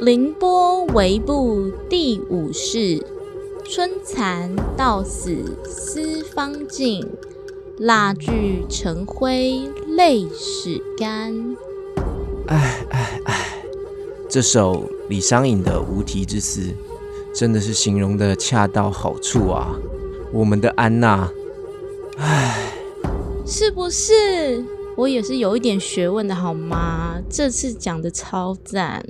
凌波微步第五世，春蚕到死丝方尽，蜡炬成灰泪始干。唉唉唉，这首李商隐的《无题之词》真的是形容的恰到好处啊！我们的安娜，唉，是不是？我也是有一点学问的好吗？这次讲的超赞。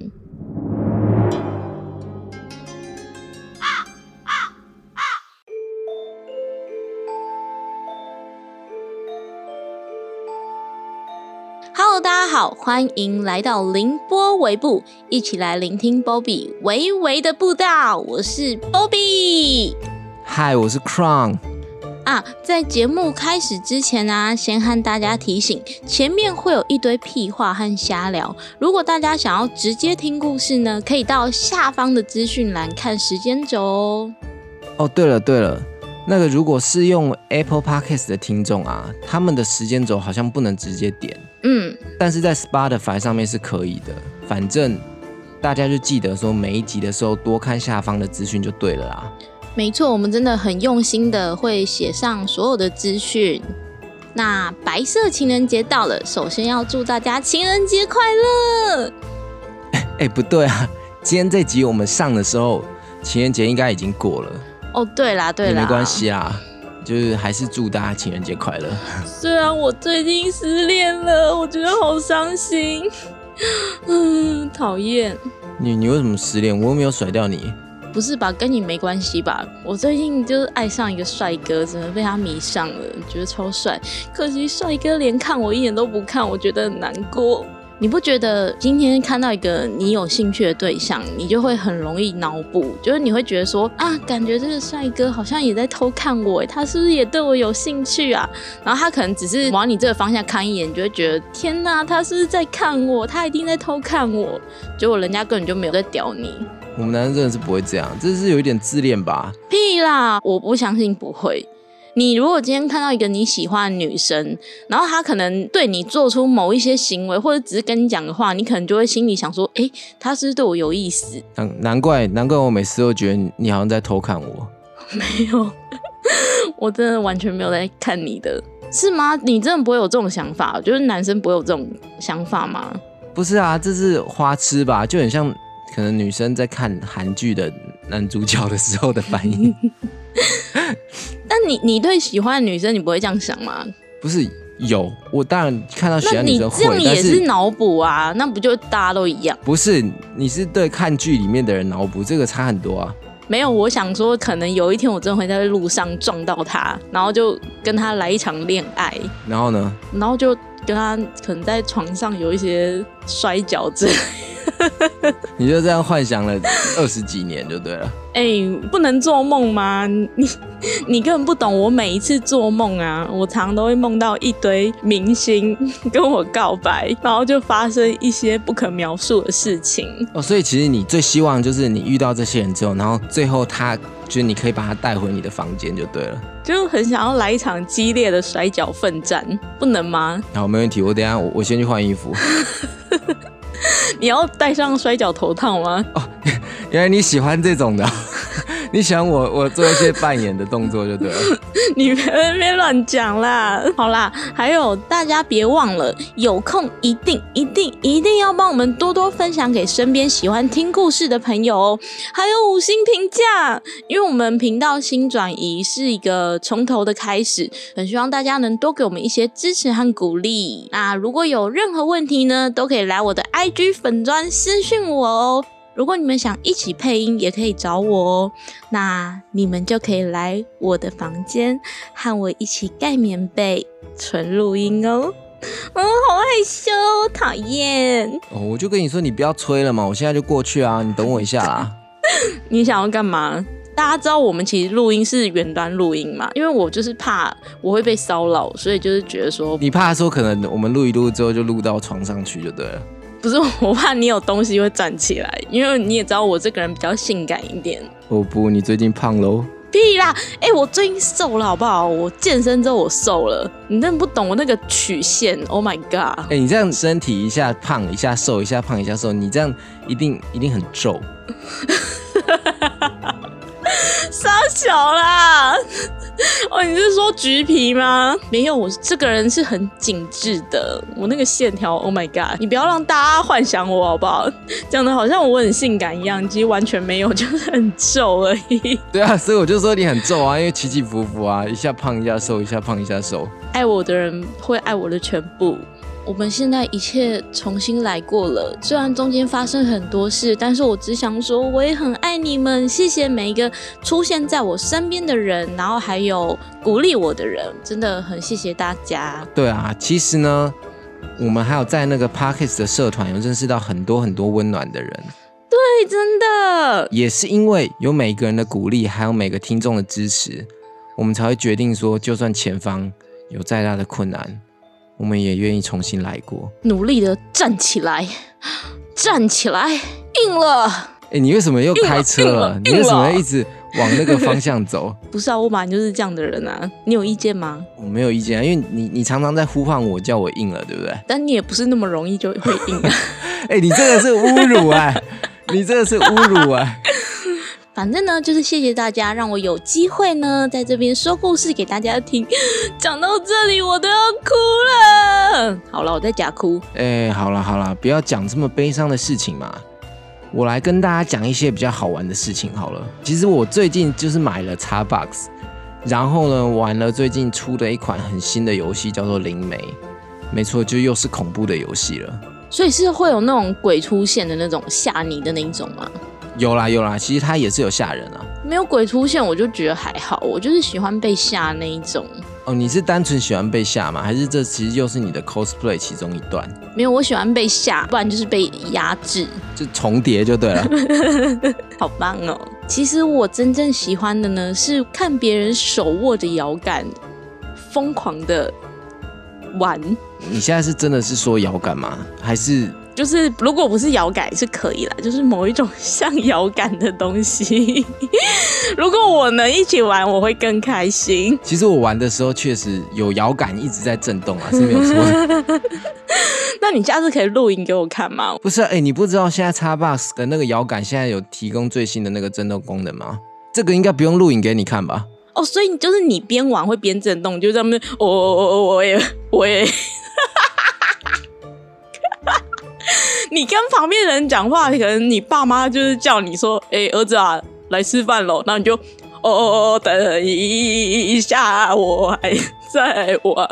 好，欢迎来到凌波微步，一起来聆听 Bobby 微微的步道。我是 Bobby，嗨，我是 Crown。啊，在节目开始之前呢，先和大家提醒，前面会有一堆屁话和瞎聊。如果大家想要直接听故事呢，可以到下方的资讯栏看时间轴哦。哦，对了对了，那个如果是用 Apple Podcast 的听众啊，他们的时间轴好像不能直接点，嗯，但是在 Spotify 上面是可以的。反正大家就记得说每一集的时候多看下方的资讯就对了啦。没错，我们真的很用心的会写上所有的资讯。那白色情人节到了，首先要祝大家情人节快乐。哎，不对啊，今天这集我们上的时候，情人节应该已经过了。哦，对啦，对啦，没关系啦，就是还是祝大家情人节快乐。虽然我最近失恋了，我觉得好伤心，嗯，讨厌。你你为什么失恋？我又没有甩掉你。不是吧？跟你没关系吧？我最近就是爱上一个帅哥，真的被他迷上了，觉得超帅。可惜帅哥连看我一眼都不看，我觉得很难过。你不觉得今天看到一个你有兴趣的对象，你就会很容易脑补，就是你会觉得说啊，感觉这个帅哥好像也在偷看我，他是不是也对我有兴趣啊？然后他可能只是往你这个方向看一眼，你就会觉得天哪，他是不是在看我？他一定在偷看我。结果人家根本就没有在屌你。我们男生真的是不会这样，这是有一点自恋吧？屁啦，我不相信不会。你如果今天看到一个你喜欢的女生，然后她可能对你做出某一些行为，或者只是跟你讲的话，你可能就会心里想说：“哎，她是不是对我有意思？” 难难怪难怪我每次都觉得你好像在偷看我。没有，我真的完全没有在看你的，是吗？你真的不会有这种想法？就是男生不会有这种想法吗？不是啊，这是花痴吧？就很像。可能女生在看韩剧的男主角的时候的反应，但你你对喜欢的女生，你不会这样想吗？不是有，我当然看到喜欢女生会，但是脑补啊，那不就大家都一样？不是，你是对看剧里面的人脑补，这个差很多啊。没有，我想说，可能有一天我真的会在路上撞到他，然后就跟他来一场恋爱。然后呢？然后就跟他可能在床上有一些摔跤之类。你就这样幻想了二十几年就对了。哎，不能做梦吗？你你根本不懂我每一次做梦啊！我常常都会梦到一堆明星 跟我告白，然后就发生一些不可描述的事情。哦，所以其实你最希望就是你遇到这些人之后，然后最后他就是你可以把他带回你的房间就对了。就很想要来一场激烈的摔跤奋战，不能吗？好，没问题。我等下我我先去换衣服。你要戴上摔跤头套吗？哦，原来你喜欢这种的。你想我我做一些扮演的动作就对了，你别别乱讲啦。好啦，还有大家别忘了，有空一定一定一定要帮我们多多分享给身边喜欢听故事的朋友哦。还有五星评价，因为我们频道新转移是一个从头的开始，很希望大家能多给我们一些支持和鼓励。那如果有任何问题呢，都可以来我的 IG 粉砖私讯我哦。如果你们想一起配音，也可以找我哦。那你们就可以来我的房间，和我一起盖棉被、纯录音哦。嗯，好害羞，讨厌。哦，我就跟你说，你不要催了嘛，我现在就过去啊，你等我一下啦。你想要干嘛？大家知道我们其实录音是远端录音嘛？因为我就是怕我会被骚扰，所以就是觉得说，你怕说可能我们录一录之后就录到床上去就对了。不是我怕你有东西会站起来，因为你也知道我这个人比较性感一点。哦不，你最近胖喽？屁啦！哎、我最近瘦了，好不好？我健身之后我瘦了，你真的不懂我那个曲线。Oh my god！哎、你这样身体一下胖一下瘦，一下胖一下瘦，你这样一定一定很皱。傻小啦！哦，你是说橘皮吗？没有，我这个人是很紧致的，我那个线条，Oh my god！你不要让大家幻想我好不好？讲的好像我很性感一样，其实完全没有，就是很皱而已。对啊，所以我就说你很皱啊，因为起起伏伏啊，一下胖一下瘦，一下胖一下瘦。爱我的人会爱我的全部。我们现在一切重新来过了，虽然中间发生很多事，但是我只想说，我也很爱你们，谢谢每一个出现在我身边的人，然后还有鼓励我的人，真的很谢谢大家。对啊，其实呢，我们还有在那个 Parkes 的社团有认识到很多很多温暖的人，对，真的，也是因为有每个人的鼓励，还有每个听众的支持，我们才会决定说，就算前方有再大的困难，我们也愿意重新来过。努力的站起来，站起来，硬了。哎，你为什么又开车硬了了？你为什么一直往那个方向走？不是啊，我本来就是这样的人啊，你有意见吗？我没有意见啊，因为你你常常在呼唤我，叫我硬了，对不对？但你也不是那么容易就会硬啊。哎、你这个是侮辱啊、你这个是侮辱哎、反正呢，就是谢谢大家，让我有机会呢，在这边说故事给大家听。讲到这里，我都要哭了。好了，我在假哭。哎、好了好了，不要讲这么悲伤的事情嘛。我来跟大家讲一些比较好玩的事情好了。其实我最近就是买了 Xbox，然后呢玩了最近出的一款很新的游戏，叫做《灵媒》。没错，就又是恐怖的游戏了。所以是会有那种鬼出现的那种吓你的那一种吗？有啦有啦，其实它也是有吓人啊。没有鬼出现，我就觉得还好，我就是喜欢被吓那一种。哦，你是单纯喜欢被吓吗？还是这其实又是你的 cosplay 其中一段？没有，我喜欢被吓，不然就是被压制。就重叠就对了。好棒哦！其实我真正喜欢的呢，是看别人手握着摇杆，疯狂的玩。你现在是真的是说摇杆吗？还是就是如果不是摇杆是可以啦，就是某一种像摇杆的东西。如果我能一起玩，我会更开心。其实我玩的时候确实有摇杆一直在震动啊，是没有错。那你下次可以录影给我看吗？不是，哎、你不知道现在 Xbox 的那个摇杆现在有提供最新的那个震动功能吗？这个应该不用录影给你看吧？哦，所以就是你边玩会边震动，就在那边，我我我我也我也。你跟旁边人讲话，可能你爸妈就是叫你说：“哎、儿子啊，来吃饭喽。”然后你就哦哦哦，等一下，我还在玩。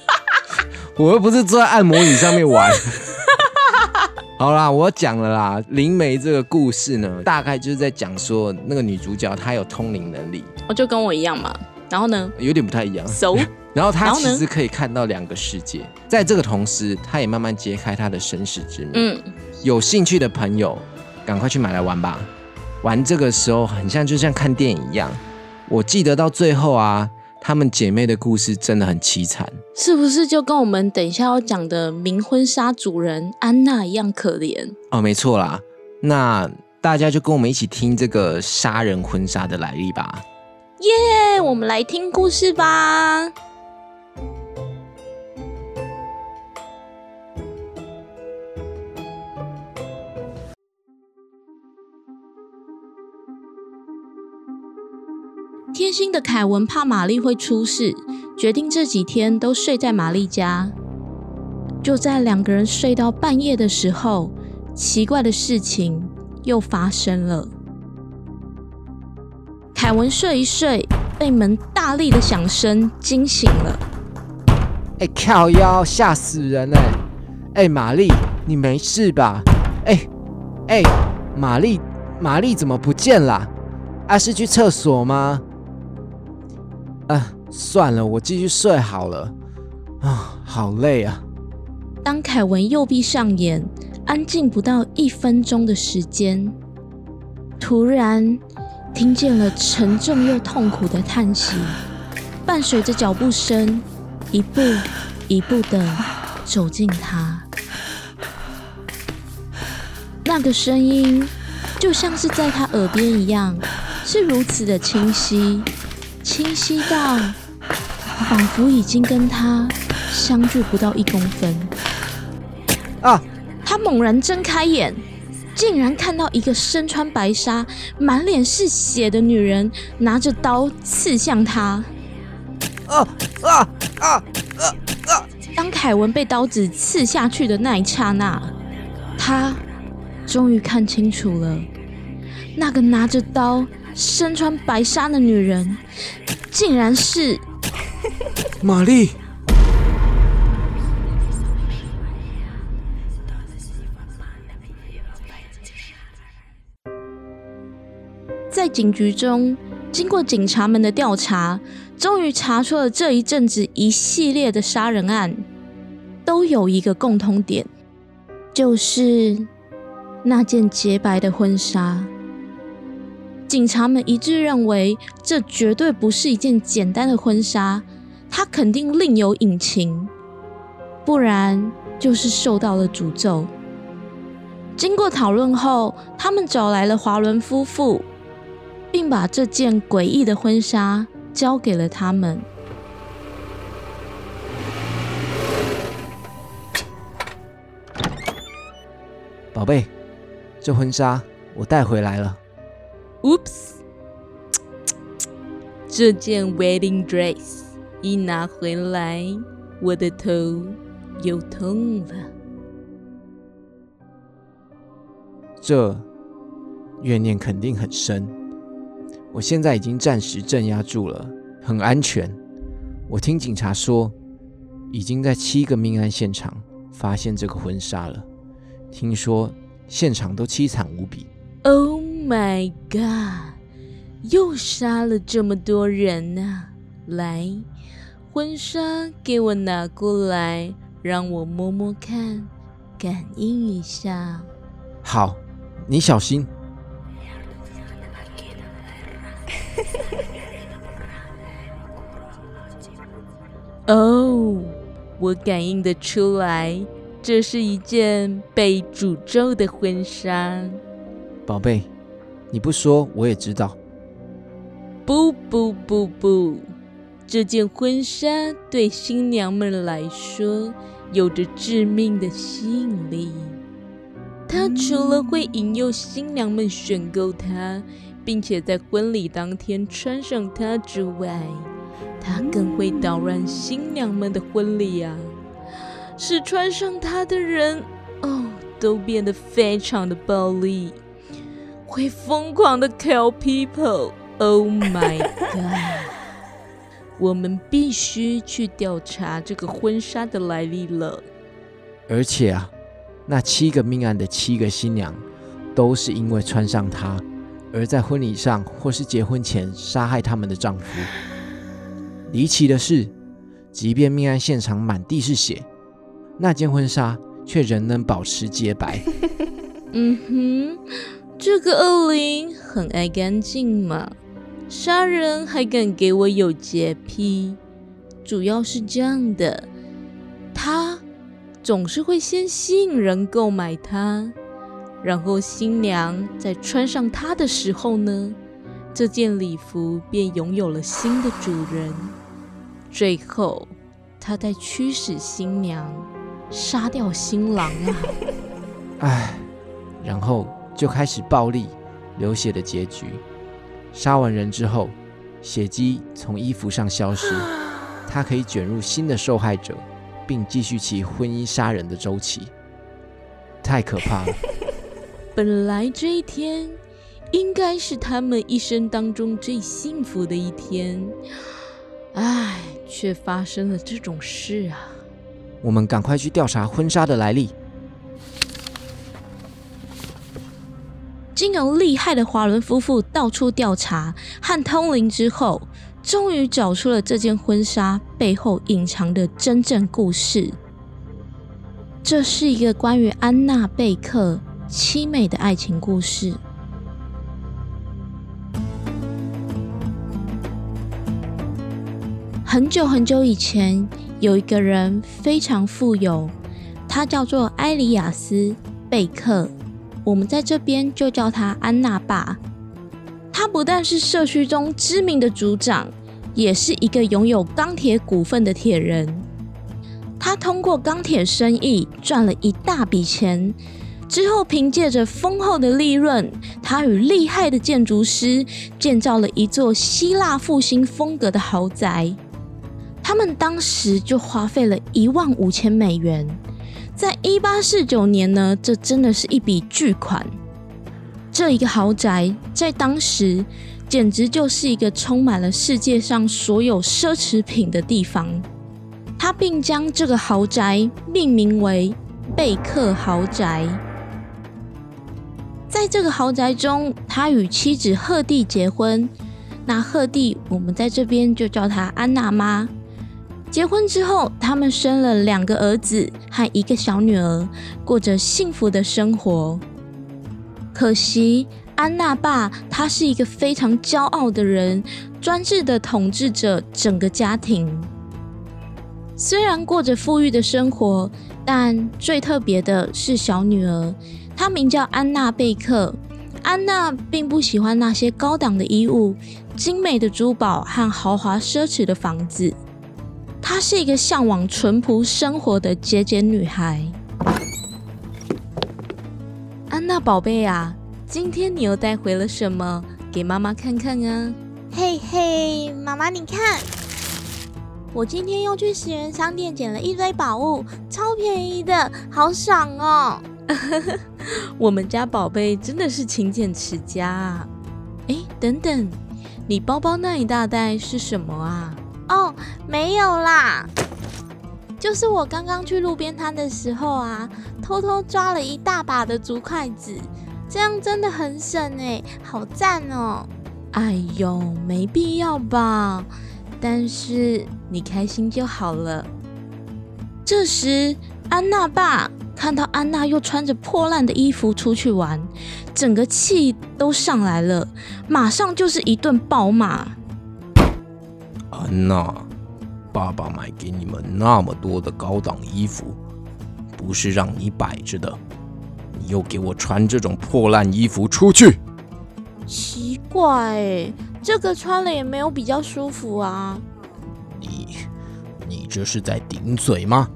我又不是坐在按摩椅上面玩。好啦，我讲了啦。灵媒这个故事呢，大概就是在讲说那个女主角她有通灵能力，我就跟我一样嘛。然后呢有点不太一样。然后她然后呢其实可以看到两个世界，在这个同时，他也慢慢揭开他的身世之谜。嗯，有兴趣的朋友，赶快去买来玩吧。玩这个时候很像就像看电影一样。我记得到最后啊，她们姐妹的故事真的很凄惨。是不是就跟我们等一下要讲的冥婚纱主人安娜一样可怜？哦，没错啦。那大家就跟我们一起听这个杀人婚纱的来历吧。耶、我们来听故事吧。贴心的凯文怕玛丽会出事，决定这几天都睡在玛丽家。就在两个人睡到半夜的时候，奇怪的事情又发生了。凯文睡一睡，被门大力的响声惊醒了。哎、靠腰，吓死人哎、哎、玛丽，你没事吧？哎、哎、玛丽，玛丽怎么不见了？啊，是去厕所吗？啊，算了，我继续睡好了。啊，好累啊。当凯文又闭上眼，安静不到一分钟的时间，突然听见了沉重又痛苦的叹息，伴随着脚步声，一步一步的走近他。那个声音就像是在他耳边一样，是如此的清晰，清晰到仿佛已经跟他相距不到一公分。啊！他猛然睁开眼，竟然看到一个身穿白纱、满脸是血的女人拿着刀刺向他。啊啊啊啊啊！当凯文被刀子刺下去的那一刹那，他终于看清楚了，那个拿着刀、身穿白纱的女人，竟然是玛丽。警局中，经过警察们的调查。终于查出了这一阵子一系列的杀人案，都有一个共通点，就是那件洁白的婚纱。警察们一致认为，这绝对不是一件简单的婚纱，它肯定另有隐情，不然就是受到了诅咒。经过讨论后，他们找来了华伦夫妇，并把这件诡异的婚纱。交给了他们，宝贝，这婚纱我带回来了。Oops，这件 wedding dress 一拿回来，我的头又痛了。这怨念肯定很深。我现在已经暂时镇压住了，很安全。我听警察说，已经在七个命案现场发现这个婚纱了。听说现场都凄惨无比。Oh my god！又杀了这么多人呐！来，婚纱给我拿过来，让我摸摸看，感应一下。好，你小心。哦，我感应得出来，这是一件被诅咒的婚纱。宝贝，你不说我也知道。不不不不，这件婚纱对新娘们来说有着致命的吸引力。它除了会引诱新娘们选购它。并且在婚礼当天穿上它之外，它更会捣乱新娘们的婚礼啊！使穿上它的人哦，都变得非常的暴力，会疯狂的 kill people。Oh my god！我们必须去调查这个婚纱的来历了。而且啊，那七个命案的七个新娘，都是因为穿上它。而在婚礼上或是结婚前杀害他们的丈夫。离奇的是，即便命案现场满地是血，那件婚纱却仍能保持洁白。嗯哼，这个恶灵很爱干净嘛，杀人还敢给我有洁癖。主要是这样的，他总是会先吸引人购买它。然后新娘在穿上它的时候呢，这件礼服便拥有了新的主人。最后，他在驱使新娘杀掉新郎啊！唉，然后就开始暴力、流血的结局。杀完人之后，血迹从衣服上消失，他可以卷入新的受害者，并继续其婚姻杀人的周期。太可怕了！本来这一天应该是他们一生当中最幸福的一天，唉，却发生了这种事啊！我们赶快去调查婚纱的来历。经由厉害的华伦夫妇到处调查和通灵之后，终于找出了这件婚纱背后隐藏的真正故事。这是一个关于安娜贝克。凄美的爱情故事。很久很久以前，有一个人非常富有，他叫做埃里亚斯·贝克。我们在这边就叫他安娜爸。他他不但是社区中知名的组长，也是一个拥有钢铁股份的铁人。他通过钢铁生意赚了一大笔钱，之后凭借着丰厚的利润，他与厉害的建筑师建造了一座希腊复兴风格的豪宅。他们当时就花费了一万五千美元，在一八四九年呢，这真的是一笔巨款。这一个豪宅在当时简直就是一个充满了世界上所有奢侈品的地方。他并将这个豪宅命名为贝克豪宅。在这个豪宅中，他与妻子赫蒂结婚。那赫蒂，我们在这边就叫她安娜妈。结婚之后，他们生了两个儿子和一个小女儿，过着幸福的生活。可惜，安娜爸他是一个非常骄傲的人，专制的统治着整个家庭。虽然过着富裕的生活，但最特别的是小女儿，她名叫安娜贝克。安娜并不喜欢那些高档的衣物、精美的珠宝和豪华奢侈的房子。她是一个向往淳朴生活的节俭女孩。安娜宝贝啊，今天你又带回了什么给妈妈看看啊？嘿嘿，妈妈你看，我今天又去十元商店捡了一堆宝物，超便宜的，好爽哦！我们家宝贝真的是勤俭持家啊！哎，等等，你包包那一大袋是什么啊？哦，没有啦，就是我刚刚去路边摊的时候啊，偷偷抓了一大把的竹筷子，这样真的很省哎，好赞哦！哎呦，没必要吧？但是你开心就好了。这时，安娜爸看到安娜又穿着破烂的衣服出去玩，整个气都上来了，马上就是一顿暴骂。安娜，爸爸买给你们那么多的高档衣服，不是让你摆着的。你又给我穿这种破烂衣服出去，奇怪哎，这个穿了也没有比较舒服啊。你，你这是在顶嘴吗？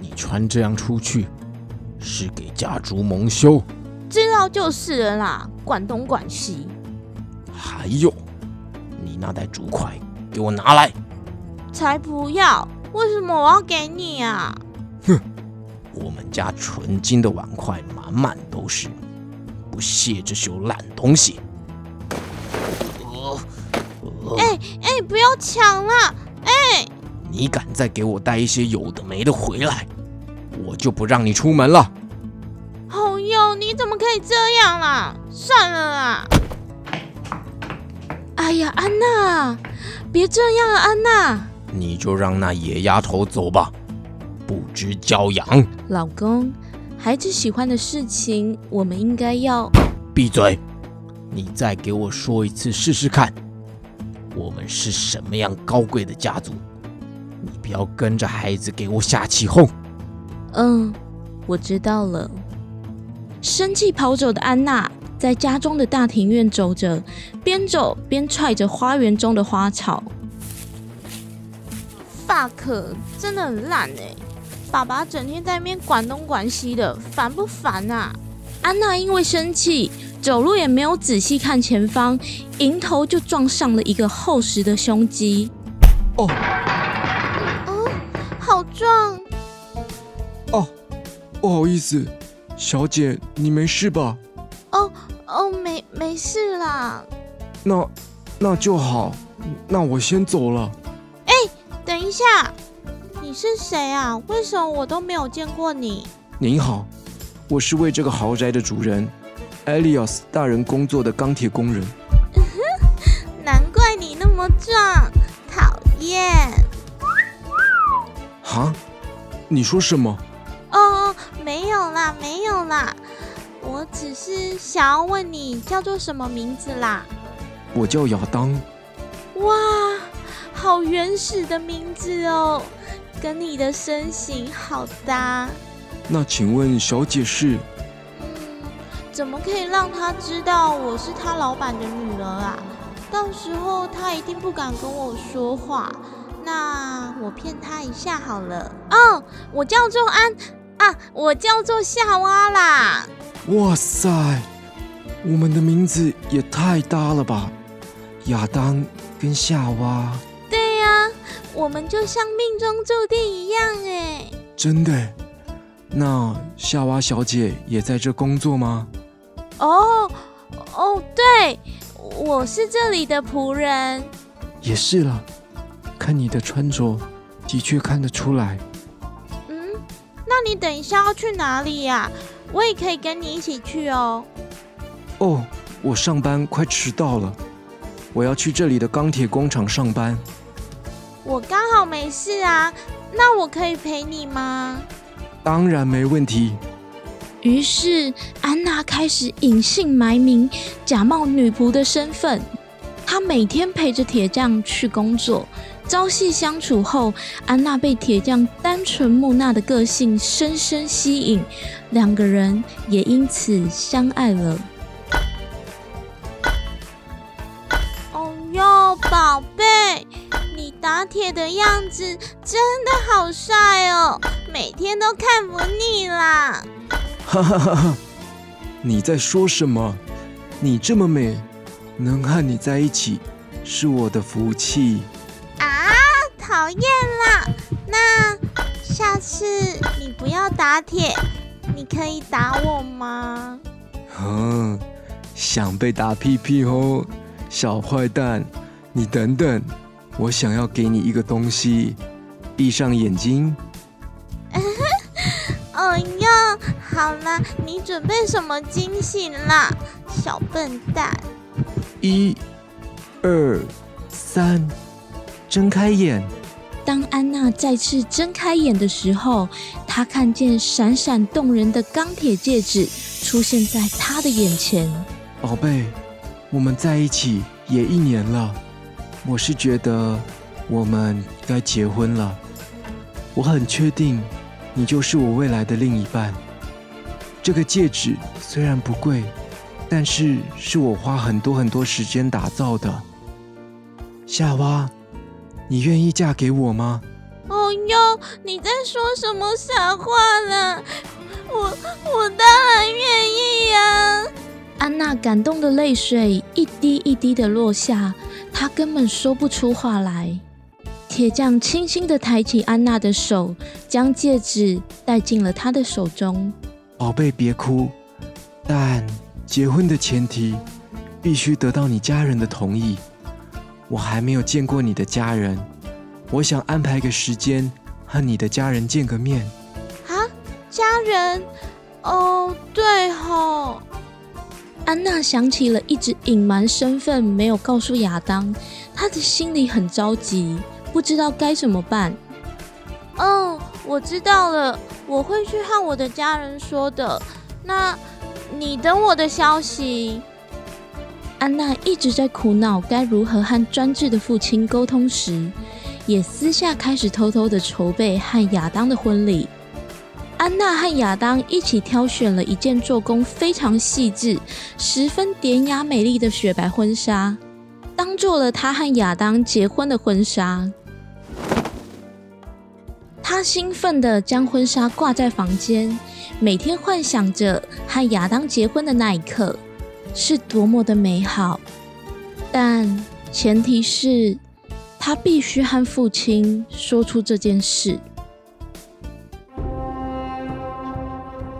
你穿这样出去，是给家族蒙羞。知道就是了啦，管东管西。还有，你那袋竹筷。给我拿来！才不要！为什么我要给你啊？哼！我们家纯金的碗筷满满都是，不屑这些烂东西！哎哎，不要抢了！哎，你敢再给我带一些有的没的回来，我就不让你出门了！好哟，你怎么可以这样啦？算了啦！哎呀，安娜！别这样啊，安娜！你就让那野丫头走吧，不知教养。老公，孩子喜欢的事情，我们应该要闭嘴！你再给我说一次试试看，我们是什么样高贵的家族？你不要跟着孩子给我瞎起哄。嗯，我知道了。生气跑走的安娜。在家中的大庭院走着，边走边踹着花园中的花草。fuck，真的很烂哎！爸爸整天在那边管东管西的，烦不烦啊？安娜因为生气，走路也没有仔细看前方，迎头就撞上了一个厚实的胸肌。哦，哦，好壮！哦，不好意思，小姐，你没事吧？哦。哦，没没事啦。那那就好，那我先走了。哎，等一下，你是谁啊？为什么我都没有见过你？您好，我是为这个豪宅的主人，Elias 大人工作的钢铁工人。难怪你那么壮，讨厌。哈？你说什么？哦，没有啦，没有啦。我只是想要问你叫做什么名字啦？我叫亚当。哇，好原始的名字哦，跟你的身形好搭。那请问小姐是？嗯，怎么可以让他知道我是他老板的女儿啊？到时候他一定不敢跟我说话。那我骗他一下好了。哦，我叫做安啊，我叫做夏娃啦。哇塞，我们的名字也太搭了吧！亚当跟夏娃，对呀，我们就像命中注定一样哎。真的？那夏娃小姐也在这工作吗？哦哦，对，我是这里的仆人。也是了。看你的穿着，的确看得出来。你等一下要去哪里呀？我也可以跟你一起去哦。哦，我上班快迟到了，我要去这里的钢铁工厂上班。我刚好没事啊，那我可以陪你吗？当然没问题。于是安娜开始隐姓埋名，假冒女仆的身份。她每天陪着铁匠去工作。朝夕相处后，安娜被铁匠单纯木讷的个性深深吸引，两个人也因此相爱了。哦哟，宝贝，你打铁的样子真的好帅哦，每天都看不腻啦！哈哈哈哈！你在说什么？你这么美，能和你在一起是我的福气。讨厌啦！那下次你不要打铁，你可以打我吗？嗯，想被打屁屁哦，小坏蛋！你等等，我想要给你一个东西，闭上眼睛。哦哟，好了，你准备什么惊喜啦，小笨蛋？一、二、三，睁开眼。当安娜再次睁开眼的时候，她看见闪闪动人的钢铁戒指出现在她的眼前。宝贝，我们在一起也一年了，我是觉得我们该结婚了。我很确定，你就是我未来的另一半。这个戒指虽然不贵，但是是我花很多很多时间打造的。夏娃。你愿意嫁给我吗？哦哟，你在说什么傻话呢？我我当然愿意呀！安娜感动的泪水一滴一滴的落下，她根本说不出话来。铁匠轻轻的抬起安娜的手，将戒指戴进了她的手中。宝贝，别哭，但结婚的前提必须得到你家人的同意。我还没有见过你的家人，我想安排个时间和你的家人见个面。啊，家人？哦，对吼。安娜想起了一直隐瞒身份没有告诉亚当，她的心里很着急，不知道该怎么办。嗯，我知道了，我会去和我的家人说的。那你等我的消息。安娜一直在苦恼该如何和专制的父亲沟通时，也私下开始偷偷的筹备和亚当的婚礼。安娜和亚当一起挑选了一件做工非常细致、十分典雅美丽的雪白婚纱，当做了她和亚当结婚的婚纱。她兴奋地将婚纱挂在房间，每天幻想着和亚当结婚的那一刻。是多么的美好，但前提是他必须和父亲说出这件事。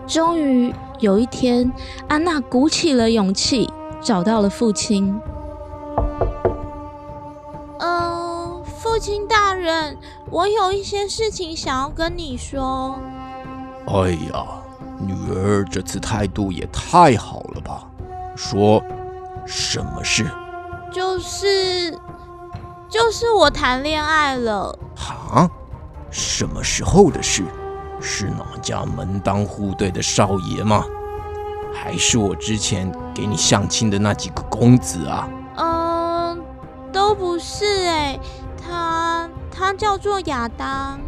终于有一天，安娜鼓起了勇气，找到了父亲。嗯，父亲大人，我有一些事情想要跟你说。哎呀，女儿这次态度也太好了吧！说，什么事？就是，就是我谈恋爱了。哈？什么时候的事？是哪家门当户对的少爷吗？还是我之前给你相亲的那几个公子啊？嗯，都不是哎，他他叫做亚当。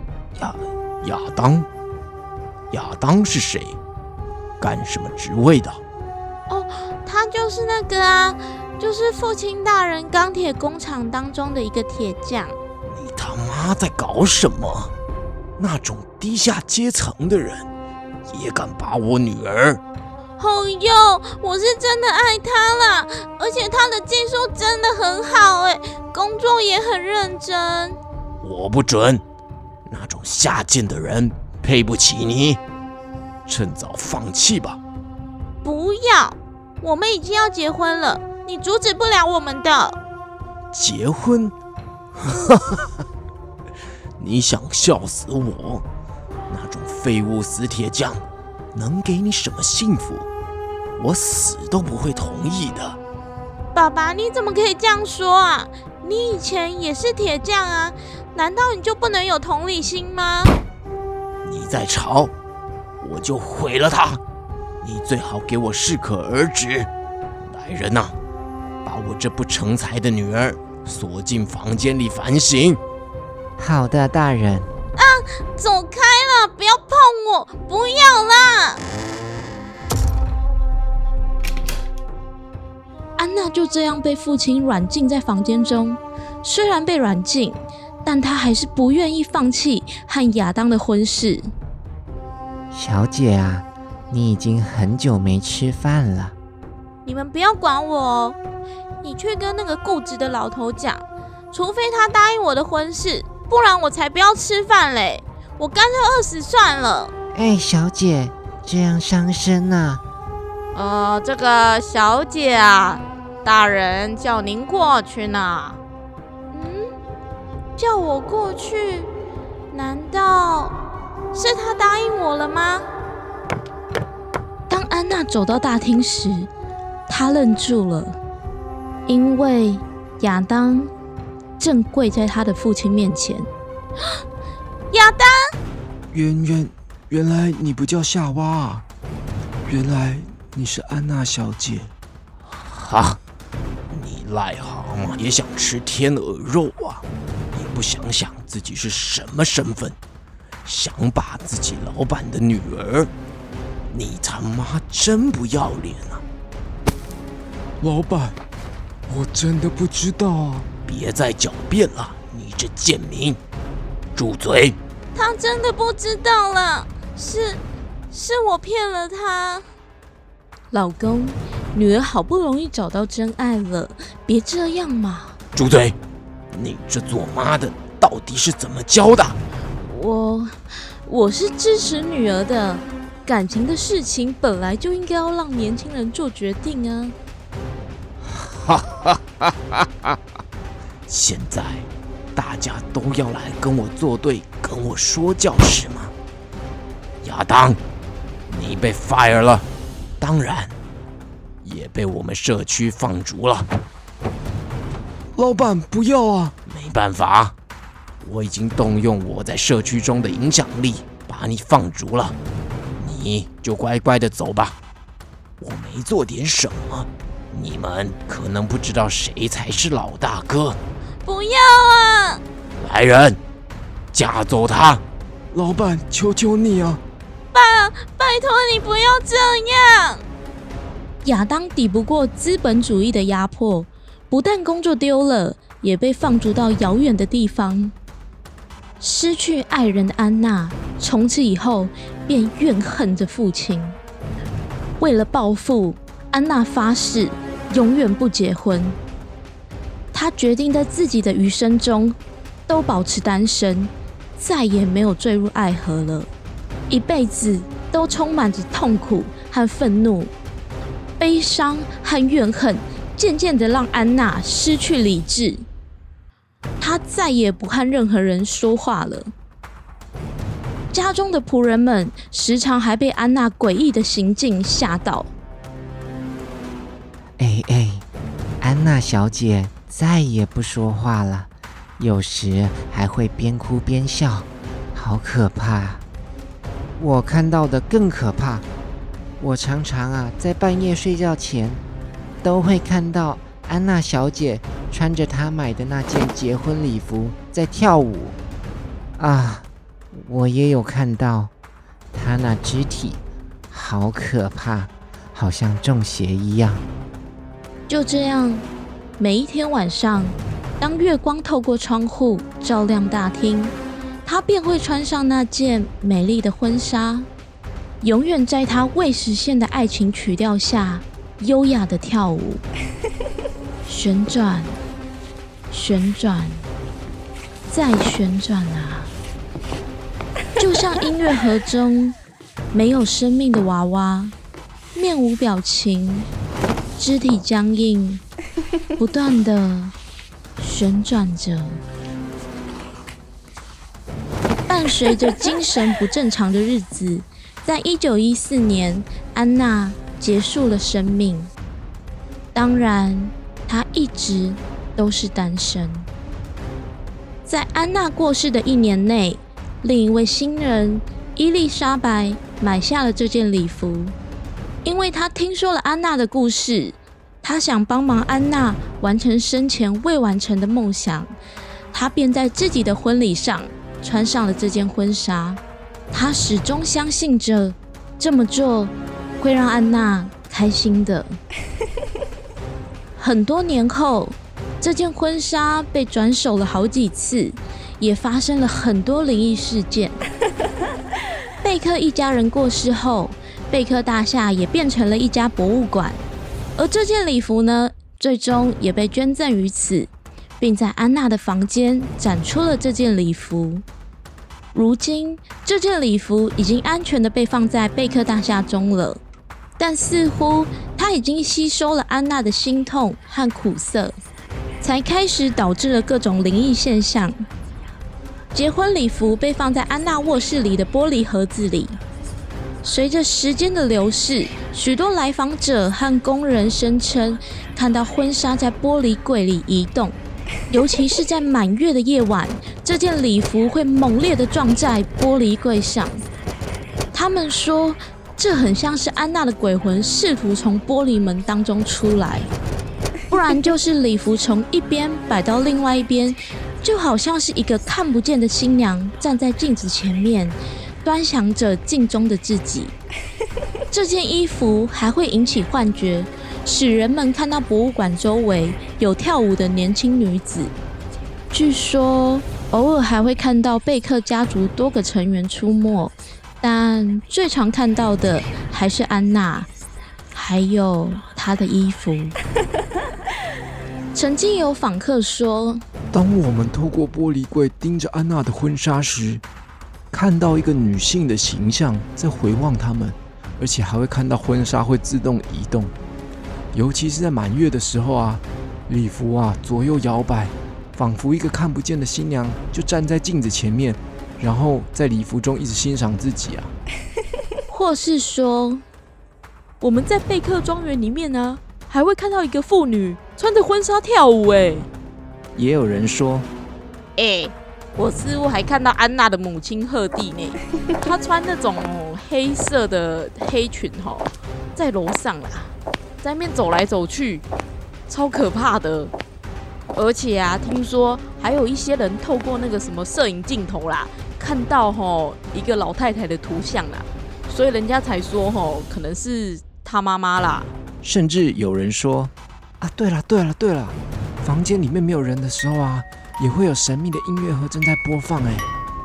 亚亚当？亚当是谁？干什么职位的？哦，他就是那个啊，就是父亲大人钢铁工厂当中的一个铁匠。你他妈在搞什么？那种低下阶层的人也敢把我女儿？哦哟，我是真的爱他啦，而且他的技术真的很好哎，工作也很认真。我不准，那种下贱的人配不起你，趁早放弃吧。不要，我们已经要结婚了，你阻止不了我们的。结婚？哈哈哈！你想笑死我？那种废物死铁匠。能给你什么幸福？我死都不会同意的。爸爸，你怎么可以这样说啊？你以前也是铁匠啊，难道你就不能有同理心吗？你再吵，我就毁了他。你最好给我适可而止。来人呐，把我这不成才的女儿锁进房间里反省。好的，大人。啊，走开了，不要碰我，不要啦！安娜就这样被父亲软禁在房间中。虽然被软禁，但她还是不愿意放弃和亚当的婚事。小姐啊，你已经很久没吃饭了。你们不要管我哦，你去跟那个固执的老头讲，除非他答应我的婚事。不然我才不要吃饭嘞！我干脆饿死算了。哎，小姐，这样伤身呐。呃，这个小姐啊，大人叫您过去呢。嗯，叫我过去？难道是他答应我了吗？当安娜走到大厅时，她愣住了，因为亚当。正跪在他的父亲面前，亚当，原原原来你不叫夏娃啊，原来你是安娜小姐。哈，你癞蛤蟆也想吃天鹅肉啊？也不想想自己是什么身份，想把自己老板的女儿？你他妈真不要脸啊！老板，我真的不知道啊。别再狡辩了，你这贱民！住嘴！他真的不知道了，是，是我骗了他。老公，女儿好不容易找到真爱了，别这样嘛！住嘴！你这做妈的到底是怎么教的？我，我是支持女儿的，感情的事情本来就应该要让年轻人做决定啊！哈哈哈哈哈！现在大家都要来跟我作对，跟我说教是吗？亚当，你被 fire 了，当然也被我们社区放逐了。老板，不要啊！没办法，我已经动用我在社区中的影响力，把你放逐了。你就乖乖的走吧。我没做点什么，你们可能不知道谁才是老大哥。不要啊！来人，架走他！老板，求求你啊！爸，拜托你不要这样！亚当抵不过资本主义的压迫，不但工作丢了，也被放逐到遥远的地方。失去爱人的安娜，从此以后便怨恨着父亲。为了报复，安娜发誓永远不结婚。她决定在自己的余生中都保持单身，再也没有坠入爱河了，一辈子都充满着痛苦和愤怒、悲伤和怨恨，渐渐的让安娜失去理智。她再也不和任何人说话了。家中的仆人们时常还被安娜诡异的行径吓到。哎哎，安娜小姐。再也不说话了，有时还会边哭边笑，好可怕！我看到的更可怕。我常常啊，在半夜睡觉前，都会看到安娜小姐穿着她买的那件结婚礼服在跳舞。啊，我也有看到他那肢体，好可怕，好像中邪一样。就这样，每一天晚上，当月光透过窗户照亮大厅，她便会穿上那件美丽的婚纱，永远在她未实现的爱情曲调下，优雅的跳舞，旋转，旋转，再旋转啊！就像音乐盒中没有生命的娃娃，面无表情，肢体僵硬，不断的旋转着。伴随着精神不正常的日子，在一九一四年，安娜结束了生命。当然，她一直都是单身。在安娜过世的一年内，另一位新人伊丽莎白买下了这件礼服，因为她听说了安娜的故事，她想帮忙安娜完成生前未完成的梦想，她便在自己的婚礼上。穿上了这件婚纱，她始终相信着这么做会让安娜开心的。很多年后，这件婚纱被转手了好几次，也发生了很多灵异事件。贝克一家人过世后，贝克大厦也变成了一家博物馆，而这件礼服呢，最终也被捐赠于此，并在安娜的房间展出了这件礼服。如今，这件礼服已经安全的被放在贝克大厦中了，但似乎它已经吸收了安娜的心痛和苦涩，才开始导致了各种灵异现象。结婚礼服被放在安娜卧室里的玻璃盒子里，随着时间的流逝，许多来访者和工人声称看到婚纱在玻璃柜里移动。尤其是在满月的夜晚，这件礼服会猛烈的撞在玻璃柜上。他们说，这很像是安娜的鬼魂试图从玻璃门当中出来，不然就是礼服从一边摆到另外一边，就好像是一个看不见的新娘站在镜子前面，端详着镜中的自己。这件衣服还会引起幻觉。使人们看到博物馆周围有跳舞的年轻女子。据说偶尔还会看到贝克家族多个成员出没，但最常看到的还是安娜，还有她的衣服。曾经有访客说：“当我们透过玻璃柜盯着安娜的婚纱时，看到一个女性的形象在回望他们，而且还会看到婚纱会自动移动。”尤其是在满月的时候啊，礼服啊左右摇摆，仿佛一个看不见的新娘就站在镜子前面，然后在礼服中一直欣赏自己啊。或是说，我们在贝克庄园里面呢，还会看到一个妇女穿着婚纱跳舞。哎，也有人说，哎，我似乎还看到安娜的母亲赫蒂呢，她穿那种黑色的黑裙哈，在楼上啦。在面走来走去，超可怕的。而且啊，听说还有一些人透过那个什么摄影镜头啦，看到吼一个老太太的图像啦，所以人家才说吼可能是她妈妈啦。甚至有人说啊，对了对了对了，房间里面没有人的时候啊，也会有神秘的音乐盒正在播放哎，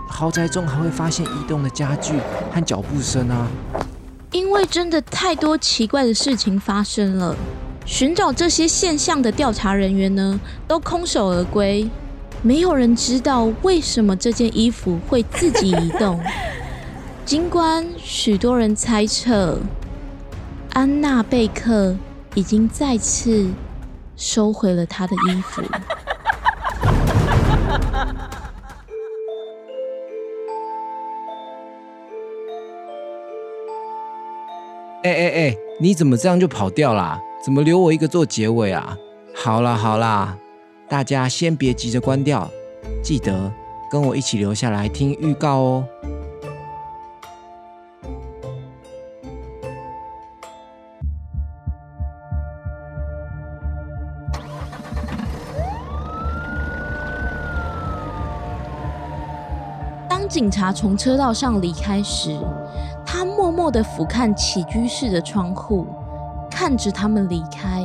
豪宅中还会发现移动的家具和脚步声啊。因为真的太多奇怪的事情发生了，寻找这些现象的调查人员呢，都空手而归。没有人知道为什么这件衣服会自己移动。尽管许多人猜测，安娜贝克已经再次收回了他的衣服。哎哎哎！你怎么这样就跑掉啦？怎么留我一个做结尾啊？好啦好啦，大家先别急着关掉，记得跟我一起留下来听预告哦。警察从车道上离开时。他默默的俯瞰起居室的窗户，看着他们离开。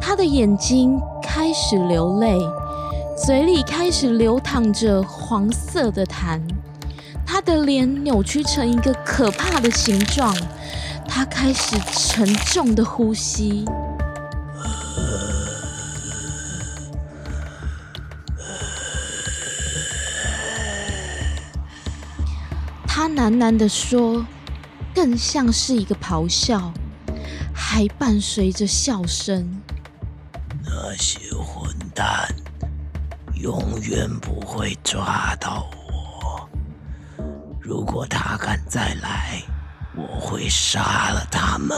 他的眼睛开始流泪，嘴里开始流淌着黄色的痰。他的脸扭曲成一个可怕的形状，他开始沉重的呼吸。喃喃地说，更像是一个咆哮，还伴随着笑声。那些混蛋永远不会抓到我。如果他敢再来，我会杀了他们。